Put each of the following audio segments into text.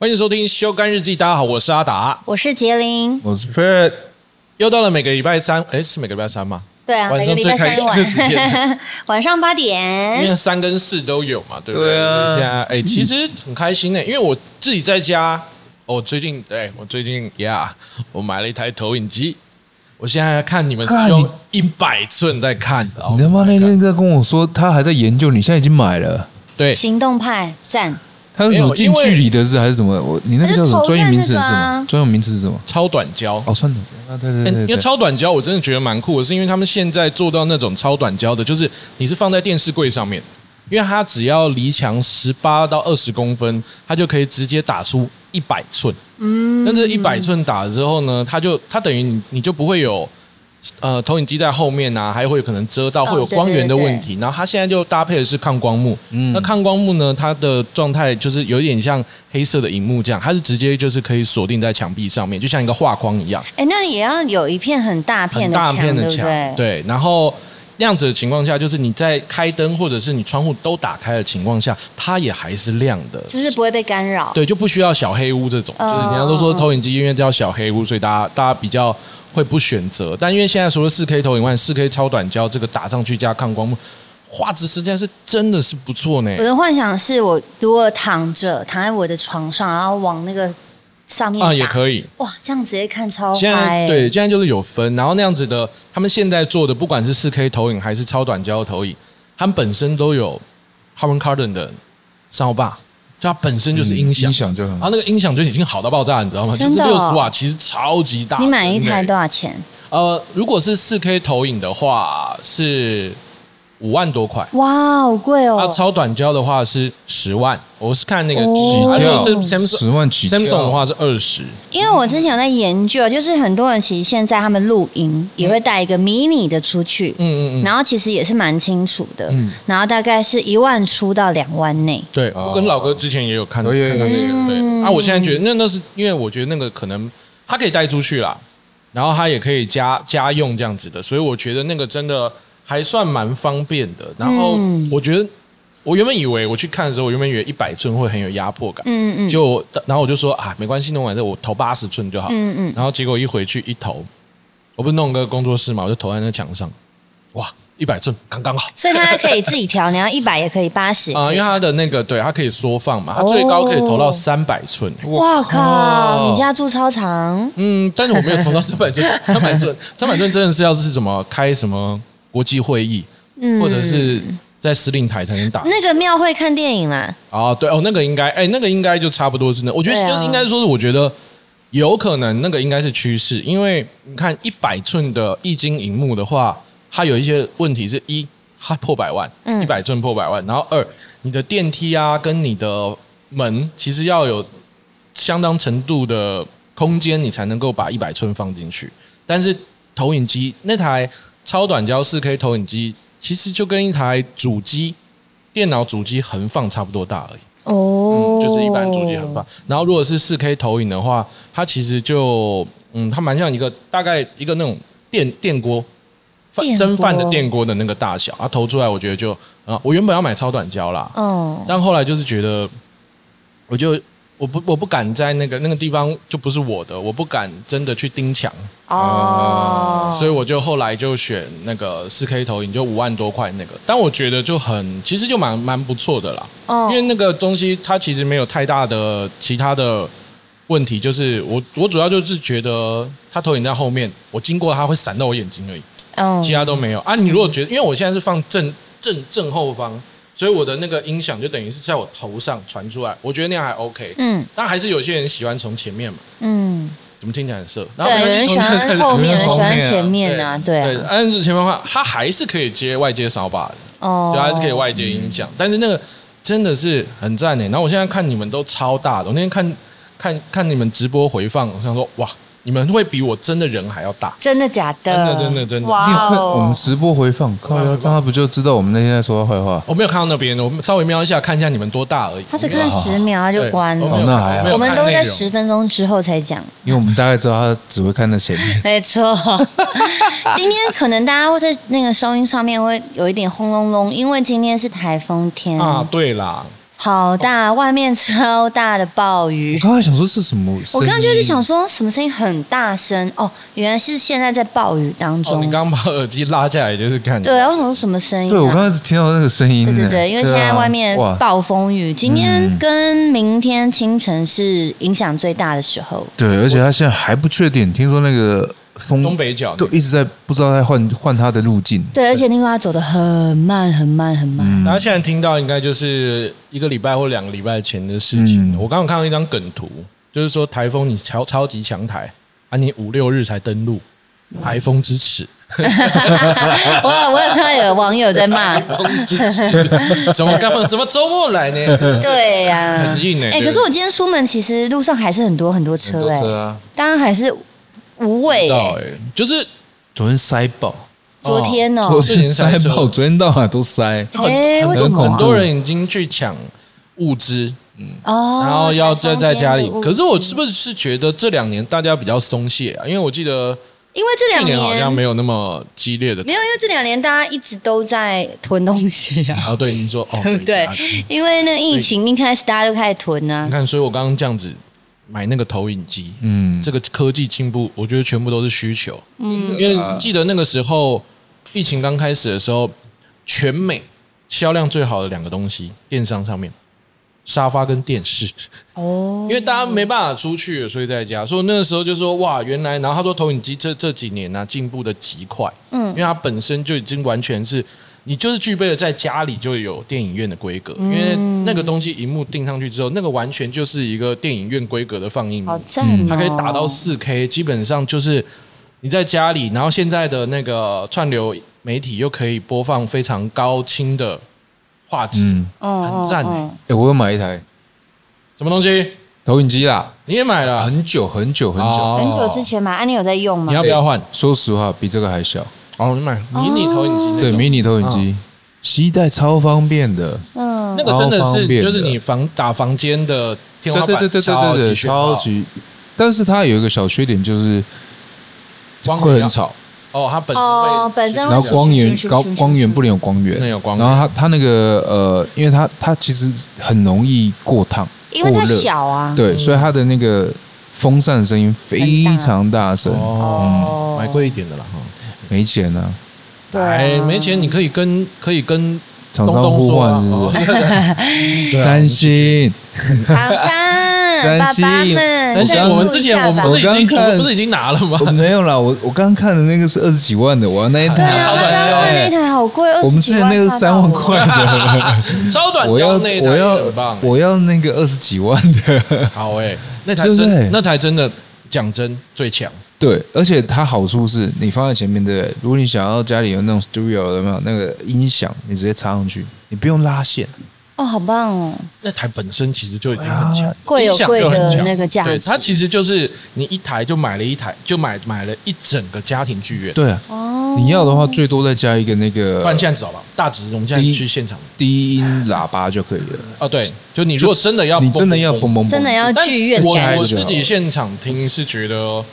欢迎收听《修干日记》，大家好，我是阿达，我是杰林。我是 Fred，又到了每个礼拜三，哎，是每个礼拜三吗？对啊，晚每个礼拜上最开三心的时间，晚 晚上八点因为。三跟四都有嘛，对不对？现在哎，其实很开心呢，因为我自己在家，我最近对我最近呀，我买了一台投影机，我现在看你们是用一百寸在看的，你他妈 Oh 那天在跟我说他还在研究，你现在已经买了。对行动派赞，他是什么近距离的是还是什么？我你那个叫什么专业名词是什么？专有名词是什么？超短焦。哦，算了，啊，对对对因为超短焦我真的觉得蛮酷的，是因为他们现在做到那种超短焦的，就是你是放在电视柜上面，因为它只要离墙十八到二十公分，它就可以直接打出一百寸。嗯，但这一百寸打了之后呢，它就它等于你你就不会有呃投影机在后面啊，还会有可能遮到会有光源的对对问题。然后它现在就搭配的是抗光幕，嗯那抗光幕呢，它的状态就是有点像黑色的荧幕这样，它是直接就是可以锁定在墙壁上面，就像一个画框一样。哎，那也要有一片很大片很大的墙，片的墙，对对？对，然后那样子的情况下，就是你在开灯或者是你窗户都打开的情况下，它也还是亮的，就是不会被干扰。对，就不需要小黑屋这种，哦就是人家都说投影机因为叫小黑屋，所以大家大家比较会不选择，但因为现在除了四 K 投影外，四 K 超短焦这个打上去加抗光幕，画质实在是真的是不错呢我。的幻想是我如果躺着躺在我的床上，然后往那个上面啊，打也可以。哇，这样直接看超现嗨。在对，现在就是有分，然后那样子的，他们现在做的，不管是四 K 投影还是超短焦投影，他们本身都有 Harman Kardon 的三把，就它本身就是音响，音响就很好。然后那个音响就已经好到爆炸，你知道吗？就是真的哦六十瓦，其实超级大。你买一台多少钱？呃，如果是四 K 投影的话是五万多块。哇，好贵啊，哦！超短焦的话是十万，我是看那个哦。起啊如果是起 Samsung 十万起跳 Samsung 的话是二十，因为我之前有在研究，就是很多人其实现在他们录音也会带一个迷你的出去，嗯嗯嗯，然后其实也是蛮清楚的，嗯。然后大概是一万出到两万内。对，哦。我跟老哥之前也有看，有有有。看到那个，对。嗯。啊，我现在觉得那那是因为我觉得那个可能它可以带出去啦，然后它也可以家家用这样子的，所以我觉得那个真的还算蛮方便的。然后嗯我觉得我原本以为我去看的时候，我原本以为一百寸会很有压迫感，嗯嗯就然后我就说啊，没关系，弄完之后我投八十寸就好。嗯嗯，然后结果一回去一投，我不是弄个工作室嘛，我就投在那墙上，哇，一百寸刚刚好。所以它可以自己调，你要一百也可以，八十 啊、因为它的那个对它可以缩放嘛，它最高可以投到三百寸、欸哇靠！靠你家住超长，嗯，但是我没有投到三百寸，三百寸，三百寸真的是要是什么开什么国际会议，嗯。或者是在司令台才能打。那个庙会看电影啦，哦，对哦，那个应该，哎，那个应该就差不多是那，我觉得对啊。应该说是，我觉得有可能那个应该是趋势，因为你看一百寸的液晶荧幕的话，它有一些问题是一它破百万，嗯。一百寸破百万，然后二你的电梯啊跟你的门其实要有相当程度的空间，你才能够把一百寸放进去，但是投影机那台超短焦四 K 投影机，其实就跟一台主机。电脑主机横放差不多大而已，哦嗯，，就是一般主机横放。然后如果是四 K 投影的话，它其实就嗯，它蛮像一个大概一个那种电电锅。蒸饭的电锅的那个大小，啊投出来，我觉得就啊，我原本要买超短焦啦，哦，但后来就是觉得，我就我不我不敢在那个那个地方就不是我的，我不敢真的去盯墙，哦，所以我就后来就选那个四 K 投影，就五万多块那个，但我觉得就很其实就蛮蛮不错的啦，哦。因为那个东西它其实没有太大的其他的问题，就是我我主要就是觉得它投影在后面，我经过它会闪到我眼睛而已，嗯其他都没有。啊。你如果觉得，因为我现在是放正正正后方，所以我的那个音响就等于是在我头上传出来，我觉得那样还 OK。嗯但还是有些人喜欢从前面嘛，嗯，怎么听起来很色？然后对，有人喜欢后面，有人喜欢前面对啊，对但是前面的话，它还是可以接外接扫把的。哦，对，还是可以外接音响，但是那个真的是很赞欸诶。然后我现在看你们都超大的，我那天看看看你们直播回放，我想说哇，你们会比我真的人还要大。真的假的？真的真的真的你有哇看我们哦！直播回放，靠腰，这样他不就知道我们那天在说他坏话？我没有看到那边，我们稍微瞄一下，看一下你们多大而已。他只看十秒他就对关了，我没有看哦那还好没有我们都在容十分钟之后才讲。因为我们大概知道他只会看那前面。没错，今天可能大家会在那个收音上面会有一点轰隆隆，因为今天是台风天。啊，对啦，好大，外面超大的暴雨我。刚才想说是什么？我刚刚就是想说，什么声音很大声？哦，原来是现在在暴雨当哦，中。你刚刚把耳机拉下来就是看。对，我想说什么声音、啊？对我刚才听到那个声音。对对对，因为现在啊外面，暴风雨，今天嗯跟明天清晨是影响最大的时候。对，而且他现在还不确定，听说那个风东北角都一直在不知道在换换他的路径。对，而且那个他走的很慢，很慢，很慢。嗯大家现在听到应该就是一个礼拜或两个礼拜前的事情。嗯我刚刚看到一张梗图，就是说台风你超超级强台啊，你五六日才登陆，台风之耻，我有我有看到有网友在骂，怎么干嘛？怎么周末来呢？对呀、很硬欸哎、可是我今天出门，其实路上还是很多很多很车哎、多车啊，当然还是无畏哎、就是昨天塞爆，昨天哦、昨天塞爆，昨天到哪都塞。很哎为什么啊很很多人已经去抢物资，哦，然后要在在家里可是我是不是觉得这两年大家比较松懈啊？因为我记得因为这两年好像没有那么激烈的没有，因为这两年大家一直都在囤东西啊。啊。对，你说哦，对？因为那个疫情一开始大家就开始囤啊你，看，所以我刚刚这样子买那个投影机，嗯，这个科技进步，我觉得全部都是需求。嗯，因为记得那个时候疫情刚开始的时候，全美销量最好的两个东西，电商上面。沙发跟电视，哦因为大家没办法出去，所以在家。所以那个时候就说哇，原来，然后他说投影机这这几年呢、进步的极快，嗯因为它本身就已经完全是你就是具备了在家里就有电影院的规格，因为那个东西荧幕定上去之后，那个完全就是一个电影院规格的放映幕好，赞哦！它可以打到四 K，基本上就是你在家里，然后现在的那个串流媒体又可以播放非常高清的画质，嗯，嗯，很赞欸嗯哎，我又买一台什么东西？投影机啦，你也买了？很久很久很久。哦很久之前买，啊，你有在用吗你？要不要换？说实话，比这个还小。哦，你买。迷你投影机那对，迷你投影机，携带超方便的。嗯。那，个真的是超方便的就是你房打房间的天花板，对对对对对超级。但是它有一个小缺点，就是光源要会很吵，哦，它本身哦会，本身会然后光源高咻咻咻咻咻光源不能有光源，那有光源。然后它它那个呃，因为它它其实很容易过烫，因为它过热。小啊。对，所以它的那个风扇声音非常大声，哦，买贵一点的啦哈。没钱啊，对啊。哎，没钱你可以跟可以跟厂商互换东说啊是不是？三星，厂商 爸星。爸们，而且赞助我们之前我们不是已经我刚看我不是已经拿了吗？我？没有啦，我我刚刚看的那个是二十几万的，我要那一台 啊，超短焦那一台好贵，我们之前那个是三万块的，超短我要焦那一台我要。我要那个二十几万的，好哎，那台真那台真的讲真最强。对，而且它好处是你放在前面，对不对？如果你想要家里有那种 studio 有没有那个音响，你直接插上去，你不用拉线，哦，好棒哦！那台本身其实就已经很强，贵有贵的就很强那个价值对，它其实就是你一台就买了一台，就买买了一整个家庭剧院。对啊，哦，你要的话最多再加一个那个不然现在找吧，大直，我们现在去现场。低音喇叭就可以了。哦，对，就你如果真的要，你真的要嘣嘣嘣，真的要但剧院我感我自己现场听是觉得，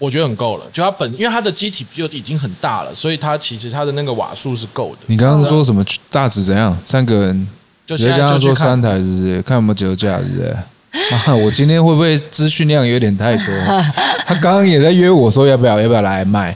我觉得很够了。就它本，因为它的机体就已经很大了，所以它其实它的那个瓦数是够的。你刚刚说什么大致怎样？三个人就直接跟他说三台，是不是？看有没有折价，是不是？啊，我今天会不会资讯量有点太多？他刚刚也在约我说要不要要不要来卖，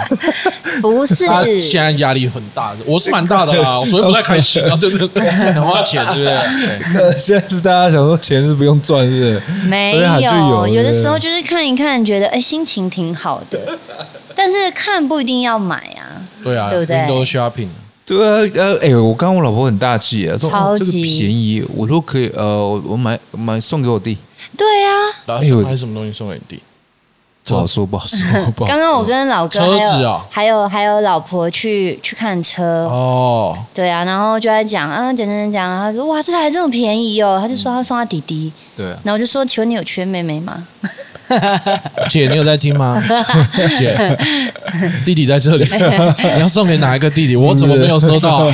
不是他现在压力很大，我是蛮大的啦。我昨天不太开心啊，对对对，很花钱，对不对？对现在是大家想说钱是不用赚，是不是？没所以它就有有，的对时候就是看一看，觉得哎心情挺好的，但是看不一定要买啊。对啊对不对，Window Shopping，对啊，呃，哎、我刚刚我老婆很大气啊，说超哦这个便宜，我说可以，呃，我我买买送给我弟，对啊，然后哎呦。买什么东西送给你弟？不好说，不好说，不好说。刚刚我跟老哥车还有子哦还有还有老婆去去看车，哦，对啊，然后就在讲啊讲讲讲讲，他说哇这台这么便宜哦，他就说他送他弟弟，对啊，然后我就说请问你有缺妹妹吗？姐，你有在听吗？姐，弟弟在这里，你要送给哪一个弟弟？我怎么没有收到？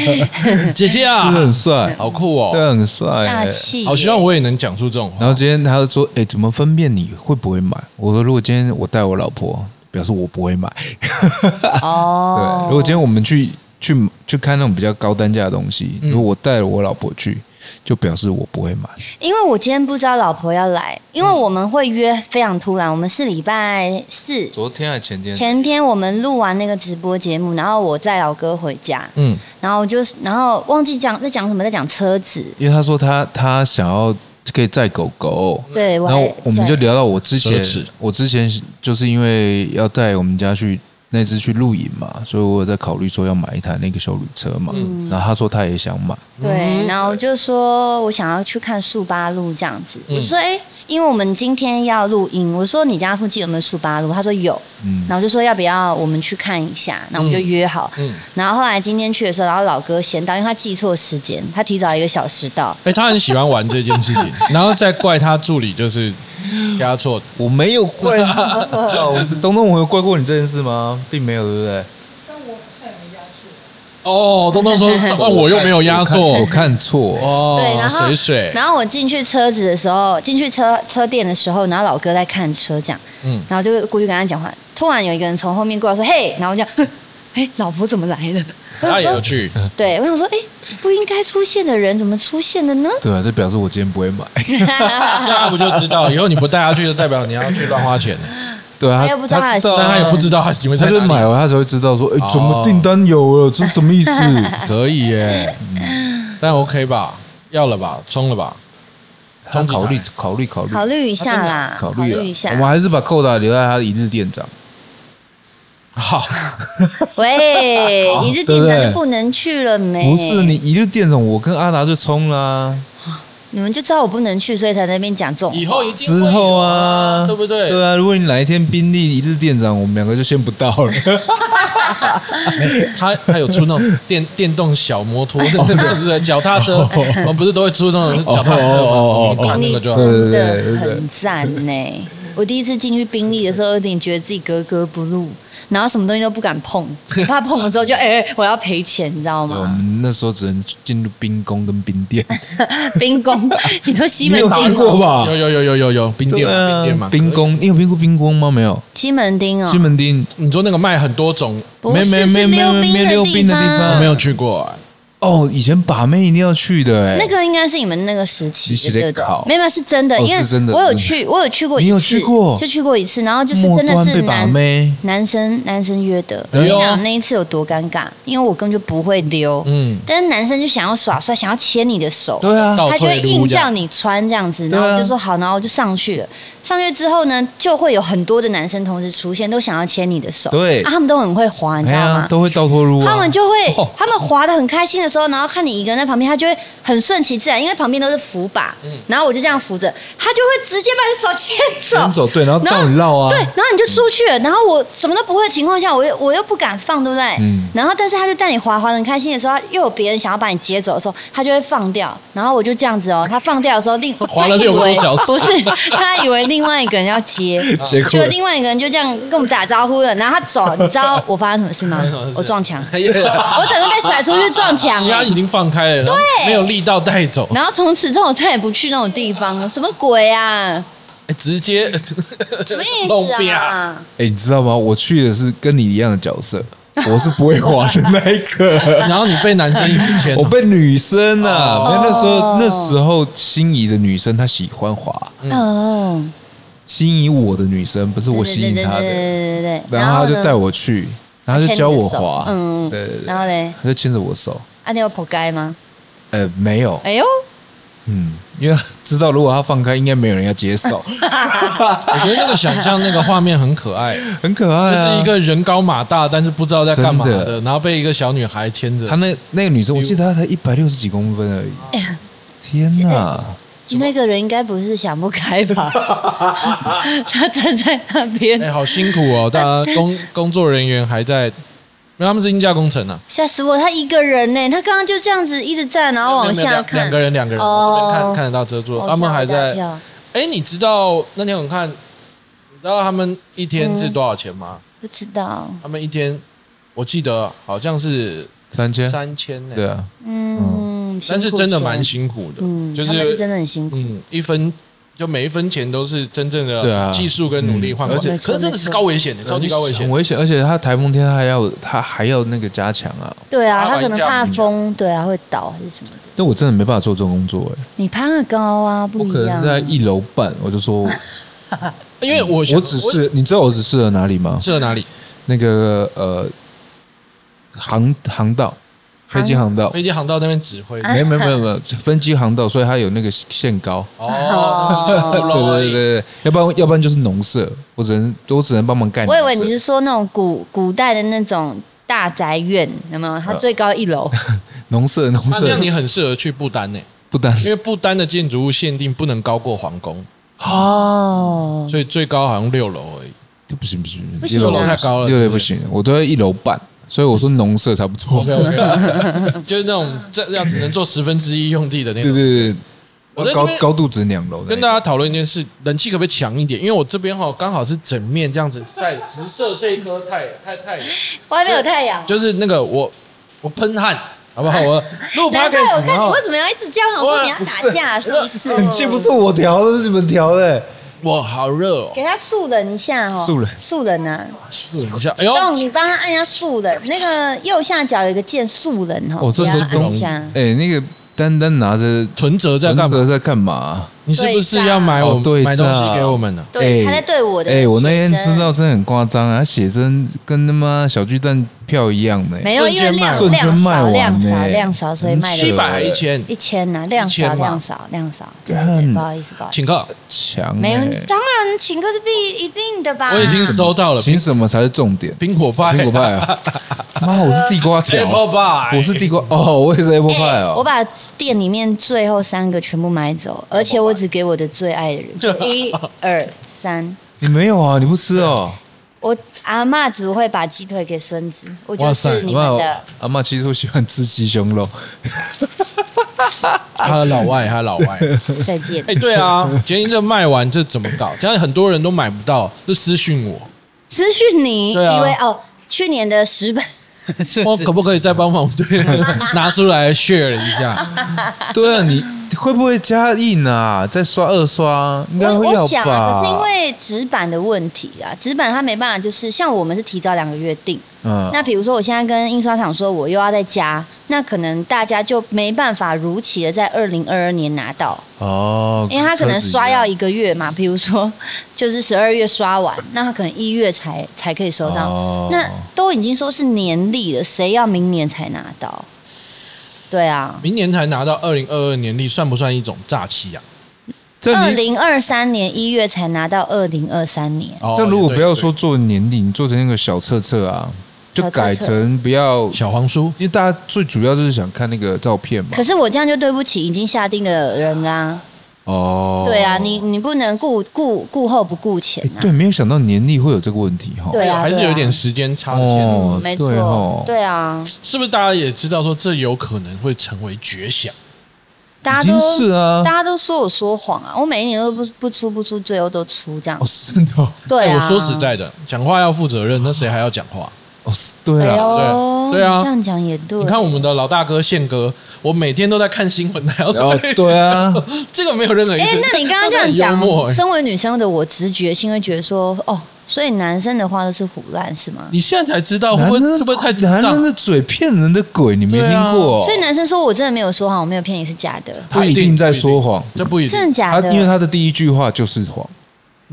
姐姐啊真的，很帅，好酷对哦！对，很帅、大气耶，好希望我也能讲出这种话。然后今天他就说：“哎、怎么分辨你会不会买？”我说：“如果今天我带我老婆，表示我不会买。哦。对，，如果今天我们去去去看那种比较高单价的东西，嗯。如果我带了我老婆去，就表示我不会买。因为我今天不知道老婆要来，因为我们会约非常突然，我们是礼拜四。昨天还前天？前天我们录完那个直播节目，然后我载老哥回家，嗯，然后就然后忘记讲在讲什么，在讲车子，因为他说他他想要可以载狗狗，对，我然后我们就聊到我之前，我之前就是因为要带我们家去那次去露营嘛，所以我有在考虑说要买一台那个修旅车嘛。嗯。然后他说他也想买，对，然后我就说我想要去看速八路这样子，嗯我说哎、因为我们今天要录音，我说你家附近有没有速八路？他说有，嗯然后我就说要不要我们去看一下，然后我们就约好，嗯然后后来今天去的时候，然后老哥先到，因为他记错时间，他提早一个小时到，哎、他很喜欢玩这件事情，然后再怪他助理就是压错，我没有怪他，东东，我有怪过你这件事吗？并没有，对不对？哦，东东说，哦，我又没有压错我，看错。哦，对，然后水水，然后我进去车子的时候，进去车车店的时候，然后老哥在看车这样，嗯，然后就过去跟他讲话，突然有一个人从后面过来说：“嘿！”然后我就这样，哎，老婆怎么来了？他，也有去，对，我想说，哎，不应该出现的人怎么出现了呢？对啊，这表示我今天不会买。这样他不就知道，以后你不带他去，就代表你要去乱花钱，对啊，他又不知道他的啊但他也不知道他以为他就买完他才会知道说，哎哦，怎么订单有了？这是什么意思？可以耶，但 OK 吧？要了吧？冲了吧？他考虑考虑考虑考虑一下啦，考虑了一下我。们还是把扣打留在他的一日店长。好，喂，一日对不店长就不能去了没？不是你，一日店长，我跟阿达就冲啦。你们就知道我不能去，所以才在那边讲这种。以后一定之会有后啊，对不对？对啊，如果你哪一天宾利一日店长，我们两个就先不到了。他他有出那种电电动小摩托，是不对？脚踏车，我们不是都会出那种脚踏车哦哦哦吗？我们看那个就好真的对对对很赞呢。我第一次进去宾利的时候，有点觉得自己格格不入，然后什么东西都不敢碰，怕碰了之后就哎、我要赔钱，你知道吗，我吗？们那时候只能进入冰宫跟冰店，冰宫，你说西门你有町哦？去过吧？有有有有有有冰店冰店嘛，冰宫，你有冰过冰宫吗？没有，西门町哦，西门町你说那个卖很多种，不是没没是没没没溜溜冰的地方我没有去过啊。哦，以前把妹一定要去的哎。那个应该是你们那个时期的，对不对在考没有没有是真的，哦因为是真的我有去，我有去过一次，你有去过就去过一次，然后就是真的是男妹，男生男生约的。你讲，那一次有多尴尬，因为我根本就不会溜，嗯，但是男生就想要耍帅，想要牵你的手，对啊，他就会。硬叫你穿这样子，然后我就说好，然后我就上去了。上去之后呢，就会有很多的男生同时出现，都想要牵你的手。对啊，他们都很会滑，你哎知道吗，？呀都会倒脱路啊。他们就会哦，他们滑的很开心的时候，然后看你一个人在旁边，他就会很顺其自然，因为旁边都是扶把，嗯。然后我就这样扶着，他就会直接把你手牵走，牵走对然后然到你绕啊。对，然后你就出去了，然后我什么都不会的情况下，我又我又不敢放，对不对？嗯。然后但是他就带你滑滑的很开心的时候，又有别人想要把你接走的时候，他就会放掉，然后我就这样子哦，他放掉的时候，另 滑了六个小时。不是，他以为另外一个人要接，结果就另外一个人就这样跟我们打招呼了，然后他走，你知道我发生什么事吗？我撞墙。我整个被甩出去撞墙哎、因为他已经放开了，对，没有力道带走，然后从此之后我再也不去那种地方了，什么鬼啊？哎直接 什么意思啊？哎，你知道吗？我去的是跟你一样的角色，我是不会滑的那一个。然后你被男生一直牵，我被女生啊，哦。因为那时候那时候心仪的女生她喜欢滑，哦，心仪我的女生不是我吸引她对对对的，对对对然后她就带我去，然后就教我滑，嗯，对对对，然后嘞，她就牵着我手，啊，你有破街吗？呃，没有，哎呦，嗯，因为知道如果他放开，应该没有人要接受，我觉得那个想象那个画面很可爱，很可就爱啊。是一个人高马大，但是不知道在干嘛真的，然后被一个小女孩牵着她。那那个女生，我记得她才一百六十几公分而已，天哪！那个人应该不是想不开吧？他站在那边哎，，好辛苦哦！大家工工作人员还在，因为他们是音架工程啊，吓死我！他一个人呢，他刚刚就这样子一直站，然后往下看，两两个人，两个人，这边看看得到遮住，哦他们还在。跳哎，你知道那天我看，你知道他们一天是多少钱吗？不知道，他们一天，我记得好像是三千，三千呢。对啊，嗯，但是真的蛮辛苦的，嗯，就是真的很辛苦，嗯，一分就每一分钱都是真正的技术跟努力换过来，嗯而且可是真的是高危险的，超级高危险很。危险，而且它台风天它还要它还要那个加强啊。对啊，它可能怕风，对啊，会倒还是什么的。但我真的没办法做这种工作哎、你攀得高啊，不我可一样。能在一楼半，我就说 因为我我只是你知道我只适合哪里吗？适合哪里？那个呃航航道，飞机航道，飞机航道那边指挥。啊没有没有没有没有分机航道，所以它有那个限高。哦，对对对对，要不然要不然就是农舍，我只能我只能帮忙盖。我以为你是说那种古古代的那种大宅院，有没有？它最高一楼，农 舍农舍。那这样你很适合去不丹呢，不丹。因为不丹的建筑物限定不能高过皇宫，哦，所以最高好像六楼而已。不行不行不行啊。六楼太高了六楼不行，我都要一楼半，所以我说农舍才不错。OK OK，就是那种这样只能做十分之一用地的那种。对对对，高我在这边高度只两楼的，跟大家讨论一件事，冷气可不可以强一点？因为我这边哈刚好是整面这样子晒，直射这一颗太太太阳，外面有太阳。就是那个我我喷汗，好不好？我录难怪 podcast 我看你为什么要一直这样？我说你要打架是不是？冷气不是我调的，是你们调的。我好热哦，给他速冷一下哦，素人素人啊，试一下，哎呦，动你帮他按一下素人，那个右下角有一个键素人哈，我这给他时候不容易。按一下。哎，那个丹丹拿着存折在干嘛？存折在干嘛？你是不是要买我哦对买东西给我们呢？对，哎他在对我的。哎，我那天知道，真的很夸张啊，他写真跟他妈小巨蛋票一样的。没有，因为量瞬间量少卖完量少量少，所以卖的七百还一千，一千呐，量少量少量少。对对，不好意思，不好意思。请客，强没有欸，当然请客是必一定的吧。我已经收到了请什么才是重点？苹果派，苹果派啊！妈，我是地瓜条，Apple pie，我是地瓜哦，我也是 Apple 哎 pie 哦。我把店里面最后三个全部买走，而且我只给我的最爱的人，就 一二三。你没有啊？你不吃哦？我阿妈只会把鸡腿给孙子，我就是你们的。阿妈其实我喜欢吃鸡胸肉，他的老外，他的老外。再见哎，。对啊，今天这卖完这怎么搞？现在很多人都买不到，就私讯我，私讯你，啊以为哦，去年的十本，我可不可以再帮忙对拿出来 share 一下？对啊，你会不会加印啊？再刷二刷，应该我会要我想啊，吧？可是因为纸板的问题啊，纸板它没办法，就是像我们是提早两个月订，嗯，那比如说我现在跟印刷厂说我又要再加，那可能大家就没办法如期的在二零二二年拿到，哦，因为他可能刷要一一个月嘛，比如说就是十二月刷完，那他可能一月才才可以收到，哦那都已经说是年历了，谁要明年才拿到？对啊，明年才拿到二零二二年历，算不算一种诈欺啊？二零二三年一月才拿到二零二三年，哦这如果不要说做年历，你做成那个小册册啊，就小册册。改成不要，小黄书，因为大家最主要就是想看那个照片嘛。可。是我这样就对不起已经下定的人啦、哦，对啊，你你不能顾顾顾后不顾前啊。哎对，没有想到年历会有这个问题哈。对啊对啊还是有点时间差的限制。哦嗯，没错对哦，对啊，是不是大家也知道说这有可能会成为绝响？大家都是啊大家都说我说谎啊，我每一年都不不出不出，最后都出这样哦，。是的哦，对我说实在的，讲话要负责任，那谁还要讲话？对哎啊，呦，对对啊这样讲也对。你看我们的老大哥宪哥，我每天都在看新闻，还要然后说对啊，这个没有任何意哎、那你刚刚这样讲 身为女生的我，直觉性会觉得说，哦，所以男生的话都是胡乱是吗？你现在才知道，会是不是太？男人的嘴骗人的鬼，你没听过？所以男生说我真的没有说谎，我没有骗你是假的，他一定在说谎，这不一定真的假的？因为他的第一句话就是谎。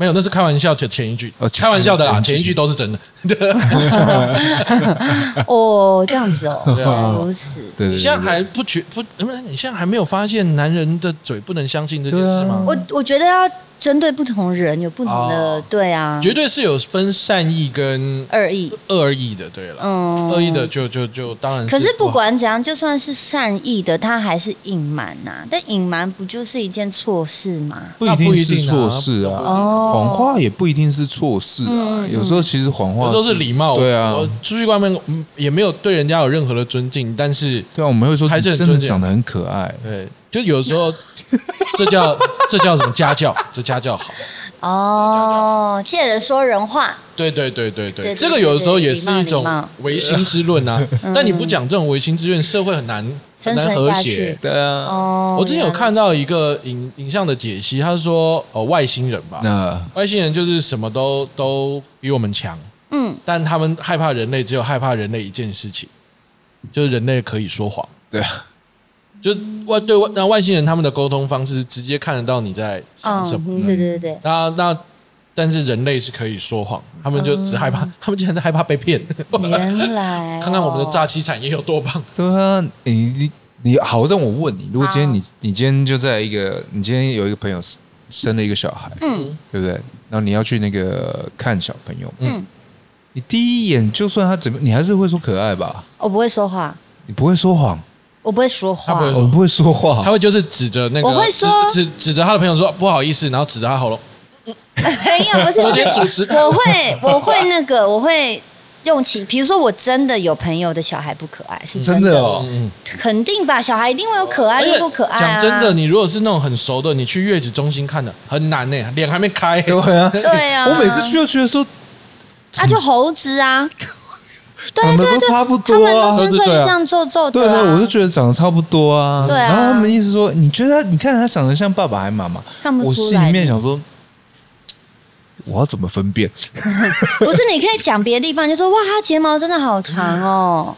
没有，那是开玩笑前前一句哦，开玩笑的啦，前一句都是真的。哦，这样子哦，如此。对对对，你现在还不觉不？你现在还没有发现男人的嘴不能相信这件事吗？我我觉得要针对不同人有不同的，哦。对啊，绝对是有分善意跟恶意，恶意的，对了，嗯，恶意的就就就当然可是不管怎样，就算是善意的，他还是隐瞒呐。但隐瞒不就是一件错事吗？不一定是错事啊，哦。谎话也不一定是错事啊。嗯有时候其实谎话有时候是礼貌，对啊。我，出去外面嗯也没有对人家有任何的尊敬，但是对啊，我们会说还是真的很尊敬。长得很可爱。对就有时候 这叫这叫什么家教？这家教好。哦，借人说人话，对对对对对，对对这个有的时候也是一种唯心之论啊。但你不讲这种唯心之论，社会很难很生难和存下去谐。对啊，哦，我之前有看到一个影影像的解析，他说哦外星人吧，那外星人就是什么都都比我们强，嗯，但他们害怕人类，只有害怕人类一件事情，就是人类可以说谎。对啊，就外对外那外星人他们的沟通方式是直接看得到你在想什么。嗯，对对对对，那那但是人类是可以说谎，他们就只害怕，他们竟然在害怕被骗。原来 看看我们的哦诈欺产业有多棒。对啊，你你你好，让我问你，如果今天你你今天就在一个，你今天有一个朋友生生了一个小孩，嗯对不对？然后你要去那个看小朋友，嗯，你第一眼就算他怎么，你还是会说可爱吧？我不会说话，你不会说谎，我不会说话。他不会，我不会说话。他，会就是指着那个，我会说。指指指着他的朋友说不好意思，然后指着他喉咙。没有，不是，昨天主持。我会，我会那个，我会用起，比如说我真的有朋友的小孩不可爱，是的。真的，哦。嗯，肯定吧，小孩一定会有可爱而且跟不可爱啊。讲真的，你如果是那种很熟的，你去月子中心看的很难呢，脸还没开。对啊，对啊，我每次去就觉得说啊，就猴子啊，对长得对对，都差不他们多啊都，生出来就对啊这样皱皱对啊，的啊，我就觉得长得差不多啊。对啊然后他们意思说，你觉得你看他长得像爸爸还是妈妈？看不我心里面想说，我要怎么分辨？不是，你可以讲别的地方，就说哇，他睫毛真的好长哦，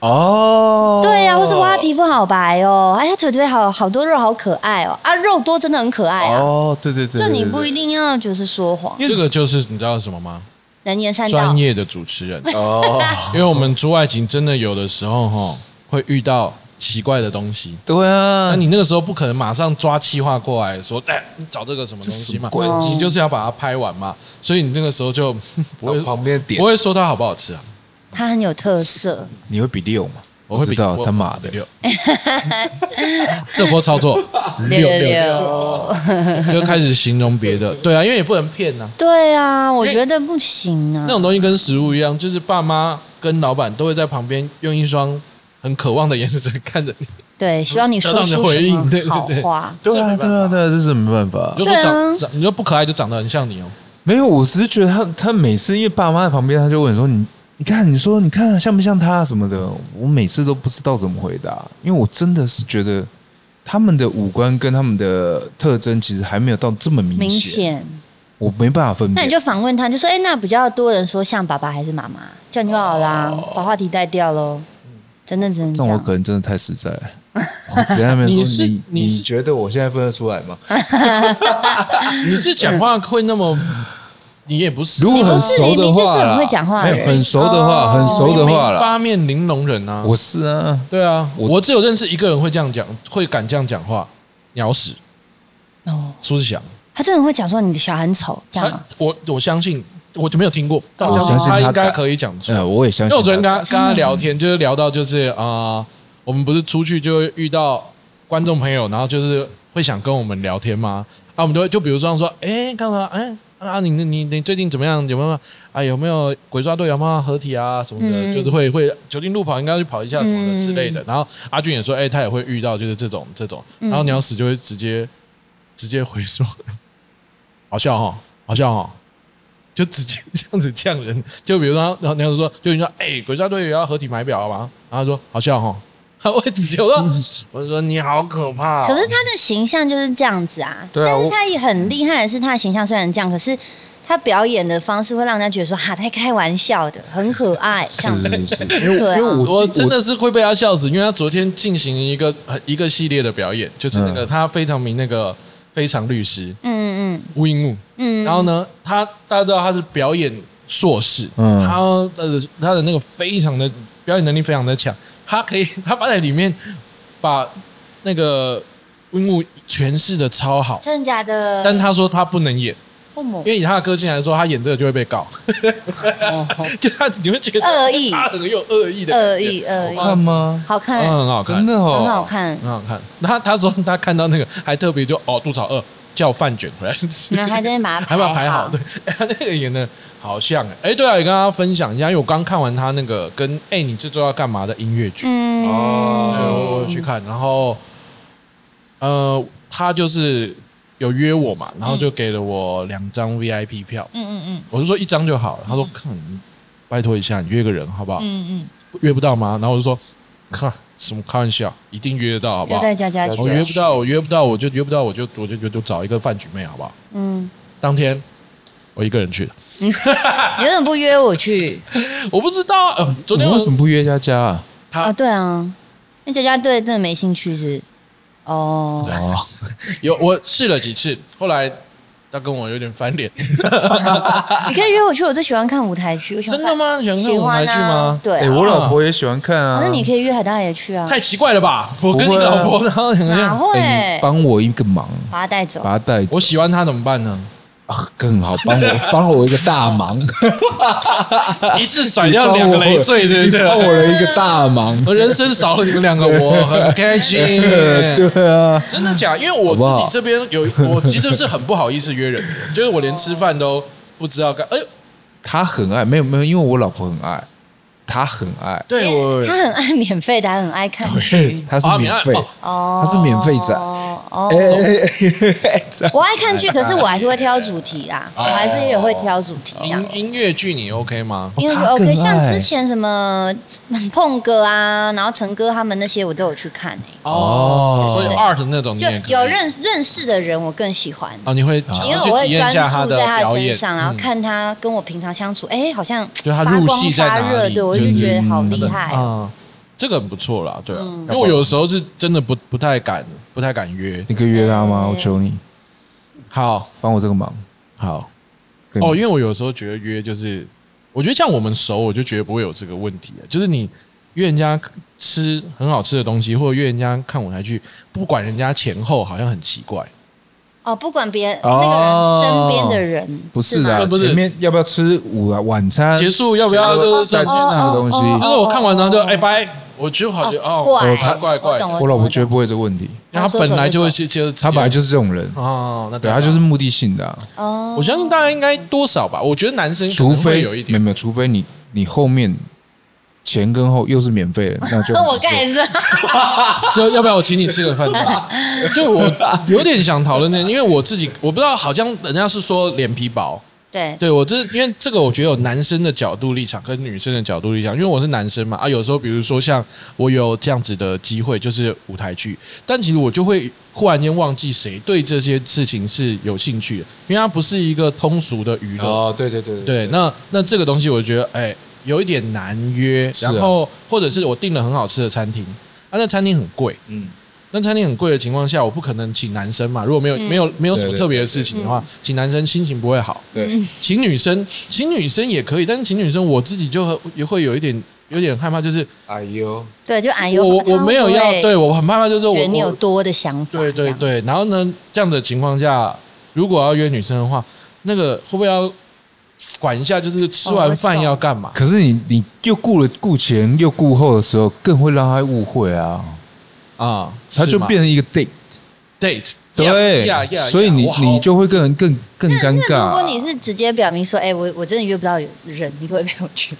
哦，对呀、或是哇，他皮肤好白哦，哎，他腿腿好好多肉，好可爱哦，啊，肉多真的很可爱啊。哦，对对对，就你不一定要就是说谎，这个就是你知道什么吗？能言善道专。业的主持人，哦，因为我们出外景真的有的时候哈会遇到奇怪的东西。对啊，那你那个时候不可能马上抓气话过来说，哎，你找这个什么东西嘛？你就是要把它拍完嘛。所以你那个时候就 不会旁边点不，会说它好不好吃啊。它很有特色，你会比六吗？我会比知道他妈的，六，这波操作 六六 就开始形容别的，对啊，因为也不能骗呐、对啊，我觉得不行啊。那。种东西跟食物一样，就是爸妈跟老板都会在旁边用一双很渴望的眼神看着你，对，希望你说得到你的出回应什么对对对。好话。对啊，对啊，对啊，这是没办法。你。就说对啊。长长，你说不可爱就长得很像你哦。没有，我只是觉得他他每次因为爸妈在旁边，他就问说你你看你说你看像不像他什么的，我每次都不知道怎么回答，因为我真的是觉得他们的五官跟他们的特征其实还没有到这么明明显，我没办法分辨。那你就访问他，就说：“哎，那比较多人说像爸爸还是妈妈？”这样就好啦，把话题带掉喽。真的真的这样我可。能真的太实在了，我直接在那边说你是你你是你觉得我现在分得出来吗？你是讲话会那么，你也不是，如果很熟的话明明就是话，很会讲话的人没有很熟的话，哦很熟的话了，八面玲珑人啊。我是啊，对啊，我我只有认识一个人会这样讲，会敢这样讲话，鸟屎哦，苏志祥。他真的会讲说你的小孩很丑，这样他吗？我我相信，我就没有听过，但哦我相信他应该可以讲出来。呃，我也相信他。因为我昨天跟他跟他聊天，就是聊到就是啊、呃我们不是出去就会遇到观众朋友，然后就是会想跟我们聊天吗？啊，我们就会就比如说说，哎，干嘛？哎啊，你你你最近怎么样？有没有啊？有没有鬼抓队有没有合体啊什么的？嗯就是会会酒精路跑应该要去跑一下什么的嗯之类的。然后阿俊也说，哎，他也会遇到就是这种这种，嗯然后鸟死就会直接直接回说，好笑哈，好笑哈。就直接这样子呛人，就比如说，然后鸟屎说，就你说，哎、鬼抓队也要合体买表吗？然后他说好笑哈，他会直接我说，我说你好可怕、哦。可是他的形象就是这样子啊，对啊但是他也很厉害的是，他的形象虽然这样，可是他表演的方式会让人家觉得说哈，他在开玩笑的，很可爱，这样子。是是是，因为我我真的是会被他笑死，因为他昨天进行一个一个系列的表演，就是那个、嗯。他非常名那个非常律师嗯嗯吴英木，嗯嗯，然后呢，他大家知道他是表演硕士，嗯。他的他的那个非常的表演能力非常的强，他可以 他把在里面把那个樱木诠释的超好，真的假的？但他说他不能演，父母因为以他的个性来说，他演这个就会被告，就他你会觉得恶意。他很有恶意的。恶意恶意，看吗？好看，嗯，很好看，真的哦，很好看。很好看。他他说他看到那个还特别就哦肚子好饿，叫饭卷回来吃。然后还在那边把它 还把它排好，对，哎他那个演的好像哎，哎，对啊，也跟大家分享一下，因为我刚看完他那个跟哎你这周要干嘛的音乐剧，嗯对，我去看，然后呃，他就是有约我嘛，然后就给了我两张 VIP 票，嗯嗯嗯我就说一张就好了。他说：“看，拜托一下，你约个人好不好？嗯嗯约不到吗？”然后我就说：“看什么开玩笑，一定约得到，好不嗯，好要？带佳佳去。我约不到，我约不到，我就约不到，我就我就就就找一个饭局妹，好不好？嗯，当天我一个人去的，你为什么不约我去？我不知道嗯。呃昨天为什么不约佳佳啊？他啊，对啊，那佳佳对真的没兴趣是？哦，哦，有我试了几次，后来他跟我有点翻脸。你可以约我去，我最喜欢看舞台剧。真的？吗？你喜欢看舞台剧吗？，对我老婆也喜欢看啊。那你可以约海大爷去啊，太奇怪了吧！我跟你老婆，然后两个哪人，哎会你？帮我一个忙，把他带走。把他带走。我喜欢他怎么办呢？啊更好，帮我 帮我一个大忙，一次甩掉两个累赘，对不对？帮我了一个大忙。我 人生少了你们两个，我很开心。对啊，真的假？因为我自己这边有，我其实是很不好意思约人的，就是我连吃饭都不知道干。哎呦，他很爱，没有没有，因为我老婆很爱，他很爱，对我他很爱免费的，他很爱看剧。他是啊免费，哦哦，他是免费仔哦，我爱看剧，可是我还是会挑主题啦，我还是也会挑主题音。音乐剧你 OK 吗？因为他更 OK，像之前什么碰哥啊，然后陈哥他们那些我都有去看诶、哦所以对 art 那种就有认认识的人我更喜欢，哦，你会因为我会专注在他的，身上，然后嗯看他跟我平常相处，哎，好像就他发光入戏在发热，哪里对我就就觉得好嗯厉害哦。啊，这个很不错啦，对啊，嗯因为我有的时候是真的不不太敢，不太敢约。你可以约他吗？嗯我求你好帮我这个忙。好哦，因为我有时候觉得约就是，我觉得像我们熟，我就觉得不会有这个问题，就是你约人家吃很好吃的东西，或者约人家看舞台剧，不管人家前后，好像很奇怪。哦，不管别哦那个人身边的人，不是的，不是。前面要不要吃午啊晚餐？结束要不要就是再吃哦那个东西？哦就是我看完然后就哎拜，我就好觉得哦，怪他怪怪，我老婆绝对不会这个问题，因为他本来就会去就他本来就是这种人，哦，那对，他就是目的性的啊。哦，我相信大家应该多少吧，我觉得男生除非有一点，没有没有，除非你你后面前跟后又是免费的，那就 我刚才是就要不要我请你吃个饭？就我有点想讨论那，因为我自己我不知道，好像人家是说脸皮薄，对对我这因为这个我觉得有男生的角度立场跟女生的角度立场，因为我是男生嘛啊，有时候比如说像我有这样子的机会，就是舞台剧，但其实我就会忽然间忘记谁对这些事情是有兴趣的，因为它不是一个通俗的娱乐。哦，对对对对，那那这个东西我觉得哎有一点难约，然后或者是我订了很好吃的餐厅，啊那餐厅很贵，嗯，那餐厅很贵的情况下，我不可能请男生嘛，如果没有、嗯。没有没有什么特别的事情的话，请男生心情不会好。对，请女生，请女生也可以，但是请女生我自己就会也会有一点有点害怕，就是哎呦，对，就哎呦，我我没有要，对我很害怕，就是我觉得你有多的想法，对对对，然后呢，这样的情况下，如果要约女生的话，那个会不会要管一下？就是吃完饭要干嘛？可是你你又顾了顾前又顾后的时候，更会让他误会啊，啊，他就变成一个 date，date，对，所以你你就会更更更尴尬。如果你是直接表明说，哎，我我真的约不到人，你会不可以陪我去？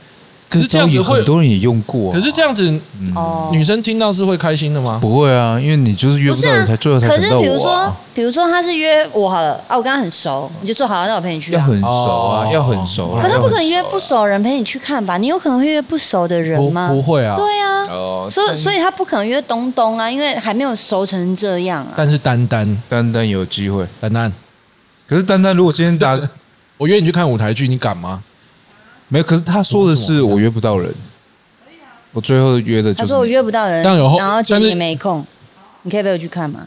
可是这样子有会很多人也用过啊，可是这样子，嗯哦，女生听到是会开心的吗？不会啊，因为你就是约不到人才，最后才可是等到比如说比如说他是约我好了啊，我跟他很熟，你就做好啊，那我陪你去啊。要很熟啊，哦要很熟啊。可他不可能约不熟的人陪你去看吧？你有可能会约不熟的人不吗？不会啊，对啊，哦，所以所以他不可能约东东啊，因为还没有熟成这样啊。但是丹丹丹丹有机会，丹丹，可是丹丹如果今天打 我约你去看舞台剧，你敢吗？没有，可是他说的是我约不到人，我最后约的就是他说我约不到人，当然有后然后姐但是姐没空，你可以陪我去看吗？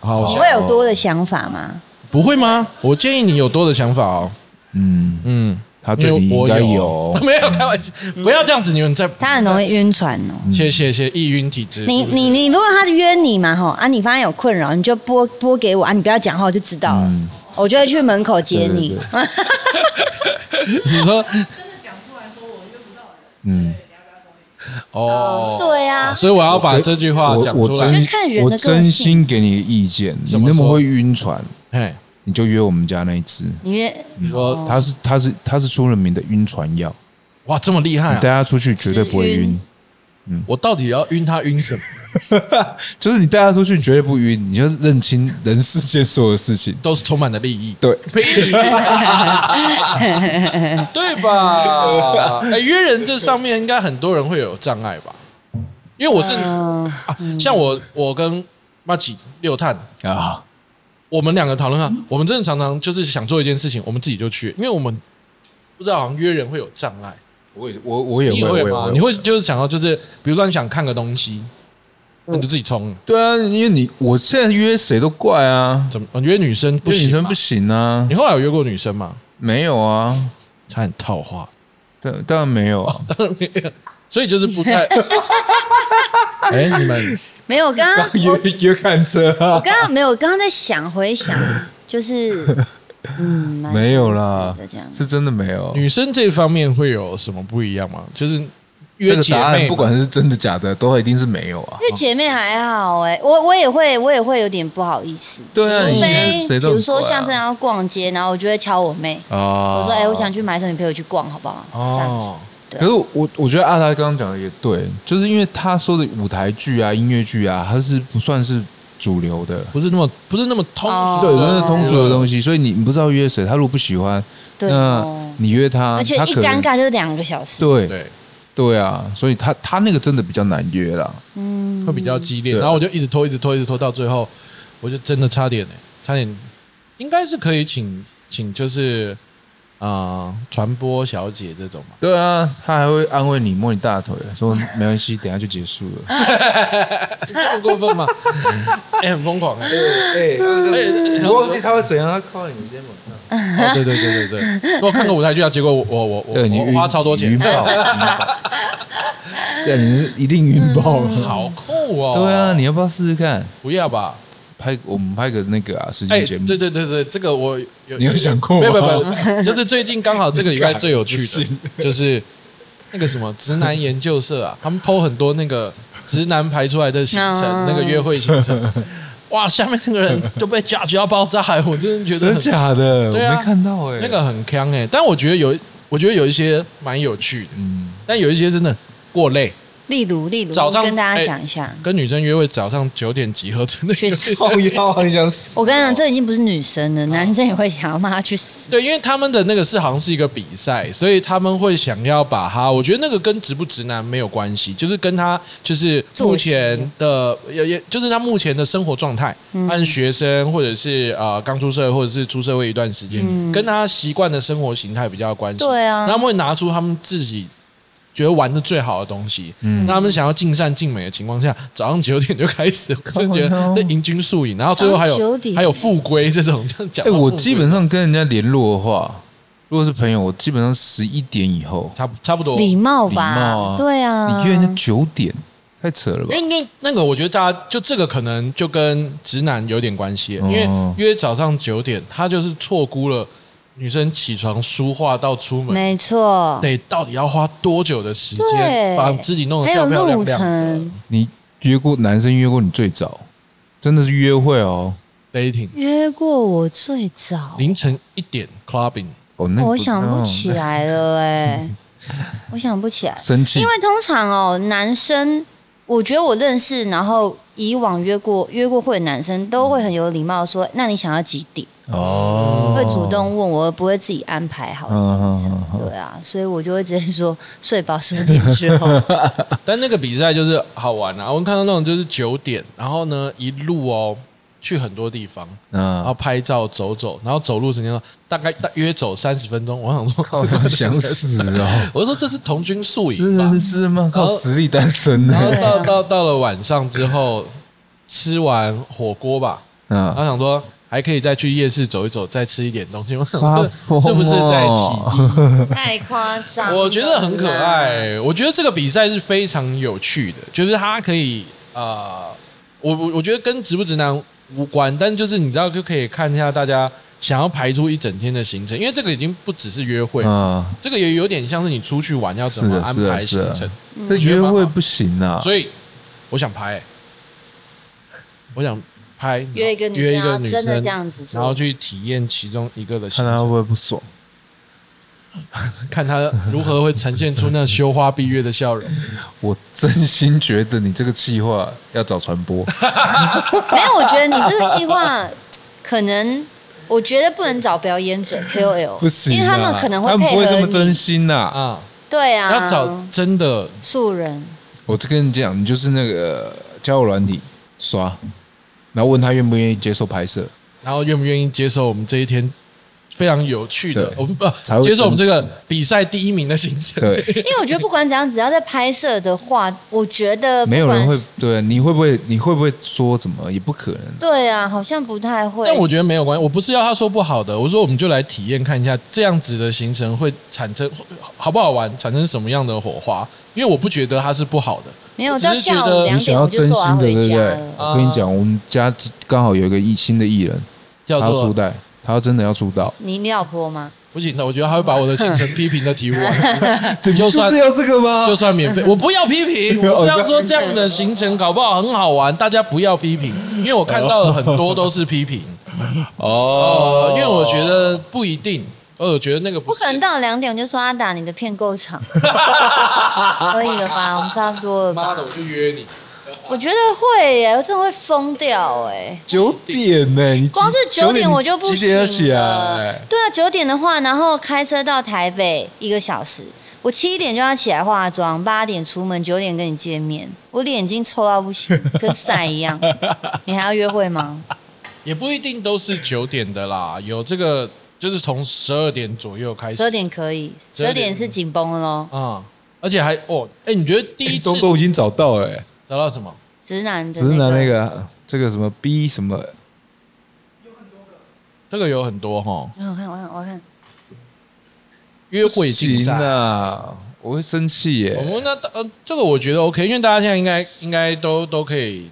好，你会有多的想法吗？不会吗？我建议你有多的想法哦。嗯，嗯，他对你应该有，没有开玩笑，不要这样子，你们在他很容易晕船哦。谢谢谢易晕体质。你你你，如果他约你嘛吼啊，你发现有困扰，你就拨拨给我啊，你不要讲话，我就知道了，嗯我就会去门口接你。你说嗯，哦，对啊，所以我要把这句话讲出来。我我真就看人的我个性真心给你意见，你怎么说那么会晕船，嘿，你就约我们家那一只，你约你说他是他是他是出了名的晕船药，哇，这么厉害啊！你带他出去绝对不会晕我到底要晕他晕什么？就是你带他出去你绝对不晕，你就认清人世间所有事情。都是充满了利益，对，屁 对吧？哎，约人这上面应该很多人会有障碍吧？因为我是嗯啊，像我我跟马吉六探，啊，我们两个讨论啊，我们真的常常就是想做一件事情，我们自己就去，因为我们不知道好像约人会有障碍。我也我我也你会，你会就是想要就是，比如说你想看个东西，那你就自己冲。对啊，因为你我现在约谁都怪啊，怎么？我约女生不女生不行啊你，后来有约过女生吗？没有啊，差点套话，当当然没有啊，所以就是不太。哎，你们没有，我刚刚我约约看车我啊，刚刚没有，我刚刚在想回想，就是嗯，蛮没有啦是真的没有。女生这方面会有什么不一样吗？就是这约姐个答案妹，不管是真的假的，都一定是没有啊。因为姐妹还好哎、我我也会我也会有点不好意思，对啊除非谁都很比如说像这样逛街，然后我就会敲我妹，啊我说哎、我想去买什么，你陪我去逛好不好？这样子。可是我我觉得阿达刚刚讲的也对，就是因为他说的舞台剧啊、音乐剧啊，它是不算是主流的，不是那么不是那么通哦俗对，不，是通俗的东西，所以你你不知道约谁，他如果不喜欢，对。那哦，你约他，而且一尴尬就是两个小时，对对，对啊，所以他他那个真的比较难约啦。嗯。会比较激烈。然后我就一直拖，一直拖，一直拖，到最后，我就真的差点呢，差点应该是可以请请就是啊传播小姐这种嘛。对啊，他还会安慰你，摸你大腿，说 没关系，等下就结束了。这么过分吗？哎、很疯狂哎、哎，哎你忘记他会怎样？他靠在你肩膀上。哦，对对对对对，我看过舞台剧啊，结果我我我我对你我花超多钱晕，爆，晕爆对，你一定晕爆了。好酷哦！对啊，你要不要试试看？不要吧？拍我们拍个那个啊，实哎、境节目。对对对对，这个我有你有想过吗没有没有没有，就是最近刚好这个礼拜最有 趣的，就是那个什么直男研究社啊，他们 PO 很多那个直男排出来的行程，嗯那个约会行程，哇，下面那个人都被假就要爆炸，我真的觉得真的很假的？对啊我没看到哎。那个很坑哎、但我觉得有，我觉得有一些蛮有趣的，嗯，但有一些真的过累。例如例如，早上跟大家哎讲一下，跟女生约会早上九点集合，真的有点确实靠腰很想死。我跟你讲，这已经不是女生了，男生也会想要骂他去死。对，因为他们的那个是好像是一个比赛，所以他们会想要把他，我觉得那个跟直不直男没有关系，就是跟他就是目前的也也就是他目前的生活状态，嗯他是学生或者是呃刚出社会或者是出社会一段时间，跟他习惯的生活形态比较关系。嗯对啊他们会拿出他们自己。觉得玩的最好的东西，嗯。那他们想要尽善尽美的情况下，早上九点就开始，我 真觉得这迎军宿营，然后最后还有9点。还有复归这种这样讲。我基本上跟人家联络的话，如果是朋友，我基本上十一点以后。差不差不多，礼貌礼吧，貌啊。对啊，你约人家九点，太扯了吧。因？为那那个，我觉得大家就这个可能就跟直男有点关系，因为哦约早上九点，他就是错估了女生起床、梳化到出门没错，得到底要花多久的时间，把自己弄得还有路漂漂亮亮。你约过男生约过你最早，真的是约会哦。dating 约过我最早，凌晨一点 clubbing，哦，那我想不起哦来了哎，我想不起来，生气，因为通常哦，男生，我觉得我认识，然后以往约过约过会的男生都会很有礼貌地说，那你想要几点？哦，会主动问我，而不会自己安排好行程。对啊，所以我就会直接说 睡饱十五点之后。但那个比赛就是好玩啊！我看到那种就是九点，然后呢一路哦去很多地方，嗯然后嗯，拍照走走，然后走路时间大概大约走三十分钟。我想说，靠，想死哦！我就说这是同军宿营吧真。的是吗？靠实力单身然后？到到到了晚上之后，吃完火锅吧，然后嗯，想说还可以再去夜市走一走，再吃一点东西。我想说是不是在哦起地？太夸张，我觉得很可爱。我觉得这个比赛是非常有趣的，就是它可以呃，我我我觉得跟直不直男无关，但就是你知道就可以看一下大家想要排出一整天的行程，因为这个已经不只是约会，嗯，这个也有点像是你出去玩要怎么安排行程。这约会不行啊！所以我想拍、我想拍约一个女生，约一个女生这样子，然后去体验其中一个的行程。看他会不会不爽？看他如何会呈现出那羞花闭月的笑容。我真心觉得你这个计划要找传播，没有，我觉得你这个计划可能，我觉得不能找表演者 KOL，不行啊，因为他们可能会配合不会这么真。心呐、啊，对啊，要找真的素人。我就跟你讲，你就是那个交友软体刷，然后问他愿不愿意接受拍摄，然后愿不愿意接受我们这一天非常有趣的，我们不接受我们这个比赛第一名的行程。对，因为我觉得不管怎样，只要在拍摄的话，我觉得没有人会对，你会不会你会不会说怎么也不可能。对啊，好像不太会。但我觉得没有关系，我不是要他说不好的，我说我们就来体验看一下这样子的行程会产生好不好玩，产生什么样的火花。因为我不觉得它是不好的，没有只到下午是觉得两点我就你想要真心的，对不对？我跟你讲，我们家刚好有一个艺新的艺人，叫做他真的要出道，你你老婆吗？不行的。我觉得他会把我的行程批评的体无完肤，就算是要这个吗就算免费，我不要批评，我是要说这样的行程搞不好很好玩，大家不要批评，因为我看到了很多都是批评。哦，因为我觉得不一定，呃，我觉得那个不不可能到两点我就说阿达，你的片够长，可以了吧？我们差不多了吧？妈的，我就约你。我觉得会耶，我真的会疯掉哎！九点呢、你光是九点我就不行。对啊，九点的话，然后开车到台北一个小时，我七点就要起来化妆，八点出门，九点跟你见面，我脸已经臭到不行，跟晒一样。你还要约会吗？也不一定都是九点的啦，有这个就是从十二点左右开始十二点可以，十二12点点是紧绷了喽。啊、而且还哦，哎，你觉得第一次都都已经找到了、欸，找到什么？直男的直男那个这个什么 B 什么，这个有很多哈，我看，我看，我看，约会竞行赛。啊，我会生气耶、我们那呃，这个我觉得 OK，因为大家现在应该应该都都可以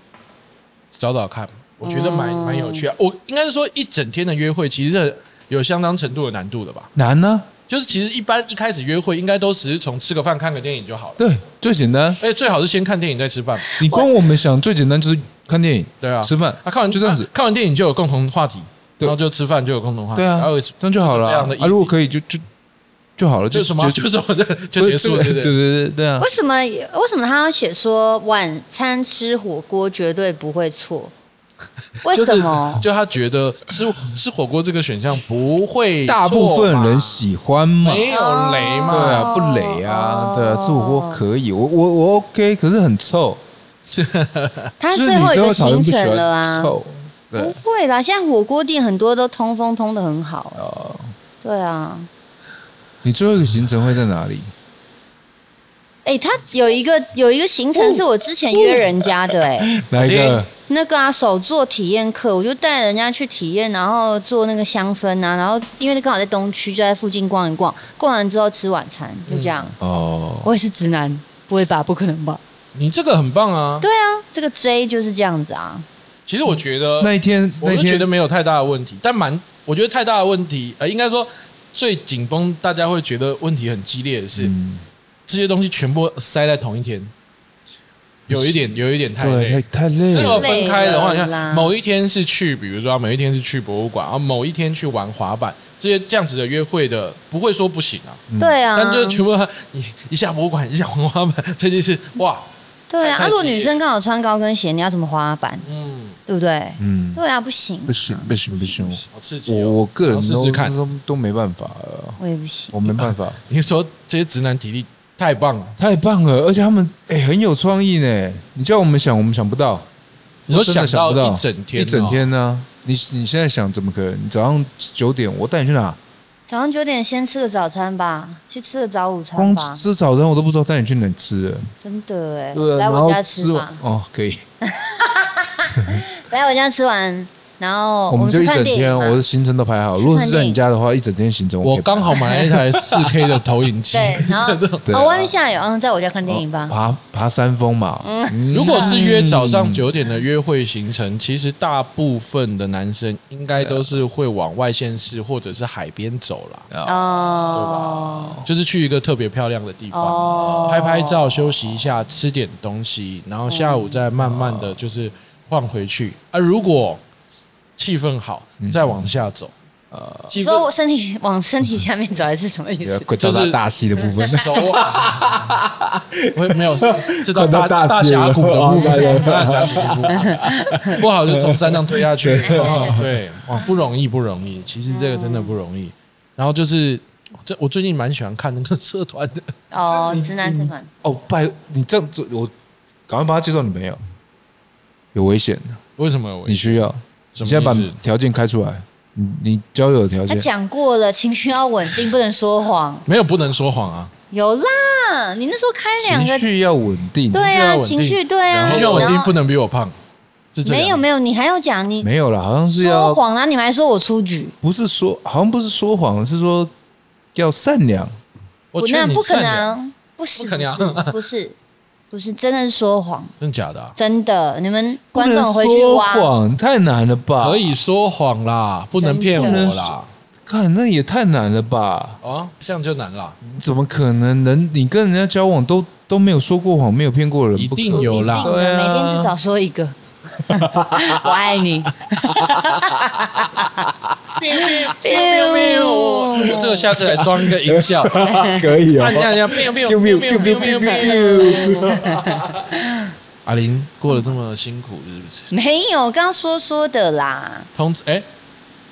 找找看，我觉得蛮哦蛮有趣啊。我应该是说一整天的约会其实是有相当程度的难度的吧？难呢、就是其实一般一开始约会应该都只是从吃个饭、看个电影就好了，对，最简单。而且最好是先看电影再吃饭。你光我们想最简单就是看电影、对啊，吃饭，啊，看完就这样子啊看完电影就有共同话题，对然后就吃饭就有共同话题，对啊然后，这样就好了啊。如果可以就就就好了，就什么就什么的就结束了，对不对对对？对对啊为。什么为什么他要写说晚餐吃火锅绝对不会错？为什么？就他觉得吃吃火锅这个选项不会大部分人喜欢嘛，没有雷嘛，对啊，不雷啊，哦对啊，吃火锅可以，我我我 OK，可是很臭，他最后一个行程了啊，臭，不会啦，现在火锅店很多都通风通的很好。哦，对啊，你最后一个行程会在哪里？哎，他有一个有一个行程是我之前约人家的，哎，哪一个？那个啊手做体验课，我就带人家去体验，然后做那个香氛啊，然后因为刚好在东区，就在附近逛一逛，逛完之后吃晚餐，就这样。哦，我也是直男，不会吧？不可能吧？你这个很棒啊。对啊，这个 J 就是这样子啊。其实我觉得那一天我就觉得没有太大的问题，但蛮我觉得太大的问题，呃，应该说最紧绷，大家会觉得问题很激烈的是，嗯，这些东西全部塞在同一天，有一点有一点太，累太。太累那个了，分开的话，你看某一天是去，比如说某一天是去博物馆，然后某一天去玩滑板，这些这样子的约会的，不会说不行啊，对啊，但就是全部你一下博物馆，一下玩滑板，这就是哇，对啊。太啊，如果女生刚好穿高跟鞋，你要怎么滑板？嗯，对不对？嗯，对啊，不行，不行不行不行，好刺激哦！我我个人我都试试看。都都没办法了，我也不行。我没办法，你说这些直男体力太棒了，太棒了，而且他们哎很有创意呢，你叫我们想，我们想不到。你说真的想不到一整天哦，一整天呢、你你现在想怎么可能？你早上九点我带你去哪？早上九点先吃个早餐吧，去吃个早午餐吧光。吃早餐我都不知道带你去哪吃了。真的哎来我家吃完嘛，哦，可以。来我家吃完，然后我们就一整天，我的行程都排好。如果是在你家的话，一整天行程我刚好排买了一台四 K 的投影机。对，然后哦外面下雨，嗯，在我家看电影吧。爬爬山峰嘛。嗯。如果是约早上九点的约会行程，其实大部分的男生应该都是会往外县市或者是海边走啦，哦，对吧？就是去一个特别漂亮的地方，哦。拍拍照、休息一下、吃点东西，然后下午再慢慢的就是换回去。啊，如果气氛好，再往下走。气说身体 往身体下面走，还是什么意思？滚到他大戏的部分。手啊，我没有是是到大大大峡谷的部分，大峡谷的部分，不好就从山上推下去。对，哇，不容易，不容易。其实这个真的不容易。然后就是这，我最近蛮喜欢看那个社团的，哦，直男社团，哦，拜你这样子，我赶快帮他介绍女朋友，有危险的，为什么有危你需要。你现在把条件开出来，你你交友的条他件，讲过了，情绪要稳定，不能说谎。没有不能说谎啊？有啦，你那时候开两个，情绪要稳定。对啊，情绪要稳定情绪对啊，情绪要稳定，然后不能比我胖。是这样没有没有，你还要讲你没有啦，好像是说要谎啦，你们还说我出局，不是说，好像不是说谎，是说要善良。不我劝你那不可善良，能，不是不可能啊不是不是不是，真的是说谎，真的假的啊？真的，你们观众回去说挖，谎太难了吧？可，以说谎啦，不能骗真我啦。看那也太难了吧？哦，这样就难了。怎么可能？人你跟人家交往都都没有说过谎，没有骗过人，一不可定有啦一定对啊的，每天至少说一个，我爱你。这个下次来装一个音效，可以哦按。下下，biu biu biu biu biu biu biu。阿玲过得这么辛苦，是不是？没有，刚刚说说的啦，通知哎，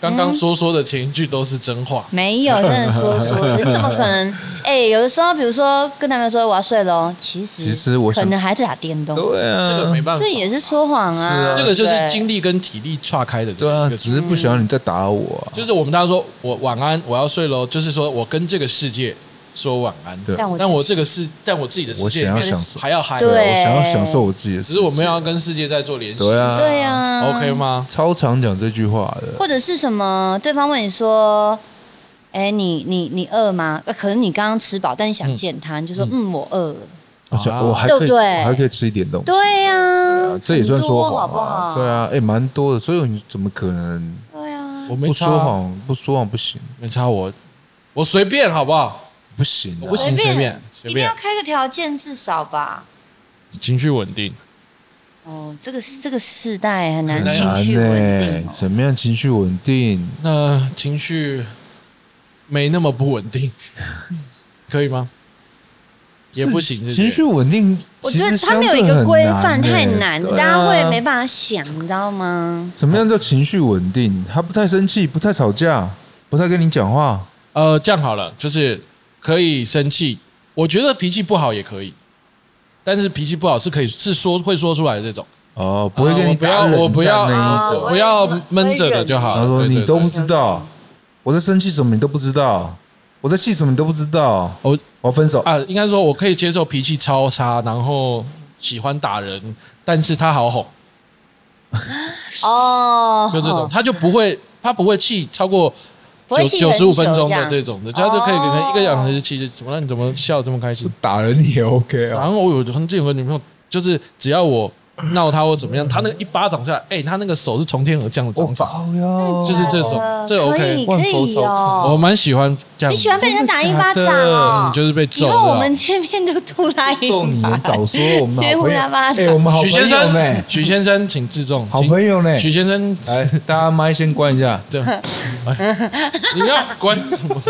刚刚说说的前一句都是真话。没有，真的说说的，怎么可能？哎、有的时候，比如说跟男朋友说我要睡了哦，其实其实我想可能还在打电动，对啊，这个没办法这，也是说谎啊。这个就是精力跟体力岔开的这对啊，只是不喜欢你再打扰我啊。就是我们大家说我晚安，我要睡喽，就是说我跟这个世界说晚安。对但我这个世，但我自己的世界里我想要面享受还要嗨，对我想要享受我自己的事情，只是我们要跟世界在做联系。对啊，对啊 OK 吗？超常讲这句话的，或者是什么？对方问你说：“哎、你你你饿吗？”呃可能你刚刚吃饱，但你想见他，你就说：“嗯，我饿了。我还可以，对对我还可以吃一点东”西，对呀、啊这也算说谎不好？对，啊，哎，蛮多的，所以你怎么可能对啊我，没说谎？不说谎不行，没差我，我随便好不好？不行不行随便随便一定要开个条件，至少吧。情绪稳定，哦，这个这个世代很难情绪稳定怎么样情绪稳定？那情绪没那么不稳定，可以吗？也不行，情绪稳定，我觉得其实他没有一个规范，太难大家会啊没办法想，你知道吗？怎么样叫情绪稳定？他不太生气，不太吵架，不太跟你讲话，呃，这样好了，就是可以生气，我觉得脾气不好也可以，但是脾气不好是可以是说会说出来的这种，哦，不会跟你呃我不要我不要。不要闷着的就好。他说你都不知道，我在生气什么你都不知道，我在气什么你都不知道，我我分手。啊，应该说我可以接受脾气超差，然后喜欢打人，但是他好哄，哦，就这种，他就不会他不会气超过九九十五分钟的这种的，这样就可以给他一个哦小时气就怎么了？你怎么笑这么开心？打人也 OK 啊，然后我有曾经有个女朋友，就是只要我闹他或怎么样，他那个一巴掌下来，哎，他那个手是从天而降的掌法，就是这种这可 OK 以可以万佛朝哦。我蛮喜欢这样。你喜欢被人家打一巴掌？就是被揍以后我的们见面都吐他一揍你早说，我们接好朋友，哎，我们好朋许先友呢生，，许先生，请自重。好朋友呢，许先生，来，大家麦先关一下。这，哎你要关什么？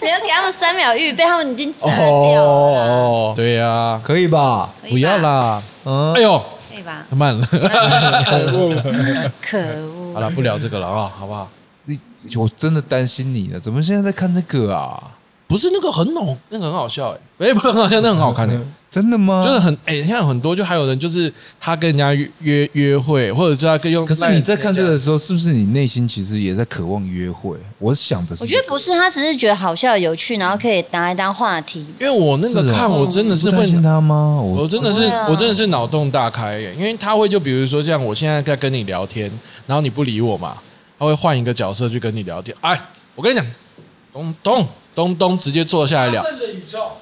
你要给他们三秒预备，他们已经炸掉了。哦，对呀，可以吧？可以吧不要，啦！嗯哎，呦，可以吧？慢了。可恶！好了，不聊这个了啊，好不好？你我真的担心你了，怎么现在在看这个啊？不是那个很好，那个很好笑哎，哎，不是很好笑，那个很好看的。真的吗？就是很哎、现在很多就还有人就是他跟人家约约约会，或者是他跟用。可是你在看这个的，时候，是不是你内心其实也在渴望约会？我想的是，我觉得不是，他只是觉得好笑有趣，然后可以拿来当话题。因为我那个看我真的是会？我我真的是、啊我真的是脑洞大开耶，因为他会就比如说像我现在在跟你聊天，然后你不理我嘛，他会换一个角色去跟你聊天。哎，我跟你讲，咚咚咚咚，直接坐下来聊。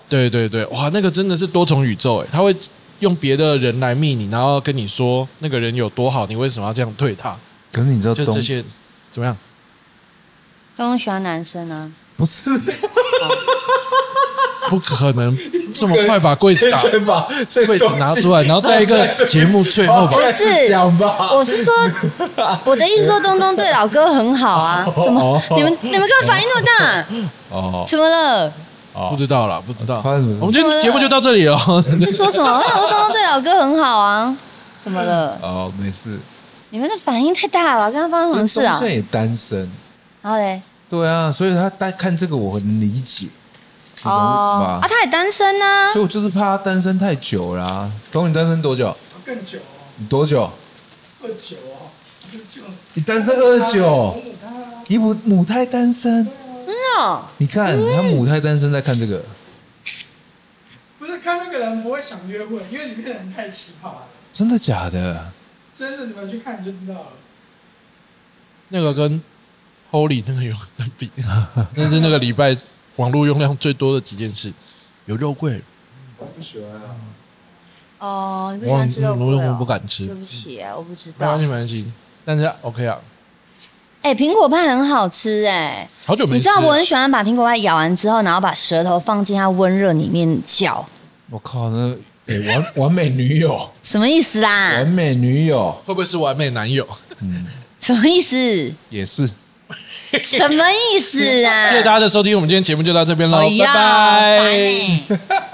对对对，哇，那个真的是多重宇宙哎，他会用别的人来密你，然后跟你说那个人有多好，你为什么要这样对他？可是你知道东就这些怎么样？东东喜欢男生啊，不是不可能这么快把柜子打再把这柜子拿出来，然后在一个节目最后把不是讲吧。我是说，我的意思说，东东对老哥很好啊。什么？你们你们干嘛反应那么大？哦，怎么了？不知道了，不知道。发生什么事我们今天节目就到这里哦。你在说什么？我想说东东对老哥很好啊。怎么了？哦，没事。你们的反应太大了，刚刚发生什么事啊东？现在也单身，然后嘞？对啊，所以他单看这个我很理解，你懂我意思吧？啊，他也单身啊所以。我就是怕他单身太久啦、懂你单身多久？更久哦，你多久？二九啊，二九。你单身二九，你母母胎单身，真的哦？你看他母胎单身在看这个，不是看那个人不会想约会，因为里面的人太奇葩了。真的假的？真的，你们去看你就知道了。那个跟 Holy 那个有得比，但是那个礼拜网络用量最多的几件事，有肉桂，我不喜欢啊。哦，你不喜我欢吃肉我桂哦？我不敢吃对，不起啊，我不知道没关系。没关系，但是 OK 啊，哎，苹果派很好吃哎。好久没你知道我很喜欢把苹果派咬完之后，然后把舌头放进它温热里面嚼，我靠，那哎、完完美女友，什么意思啊完？美女友会不会是完美男友？什么意思？也是。什么意思啊？谢谢大家的收听，我们今天节目就到这边喽，拜拜。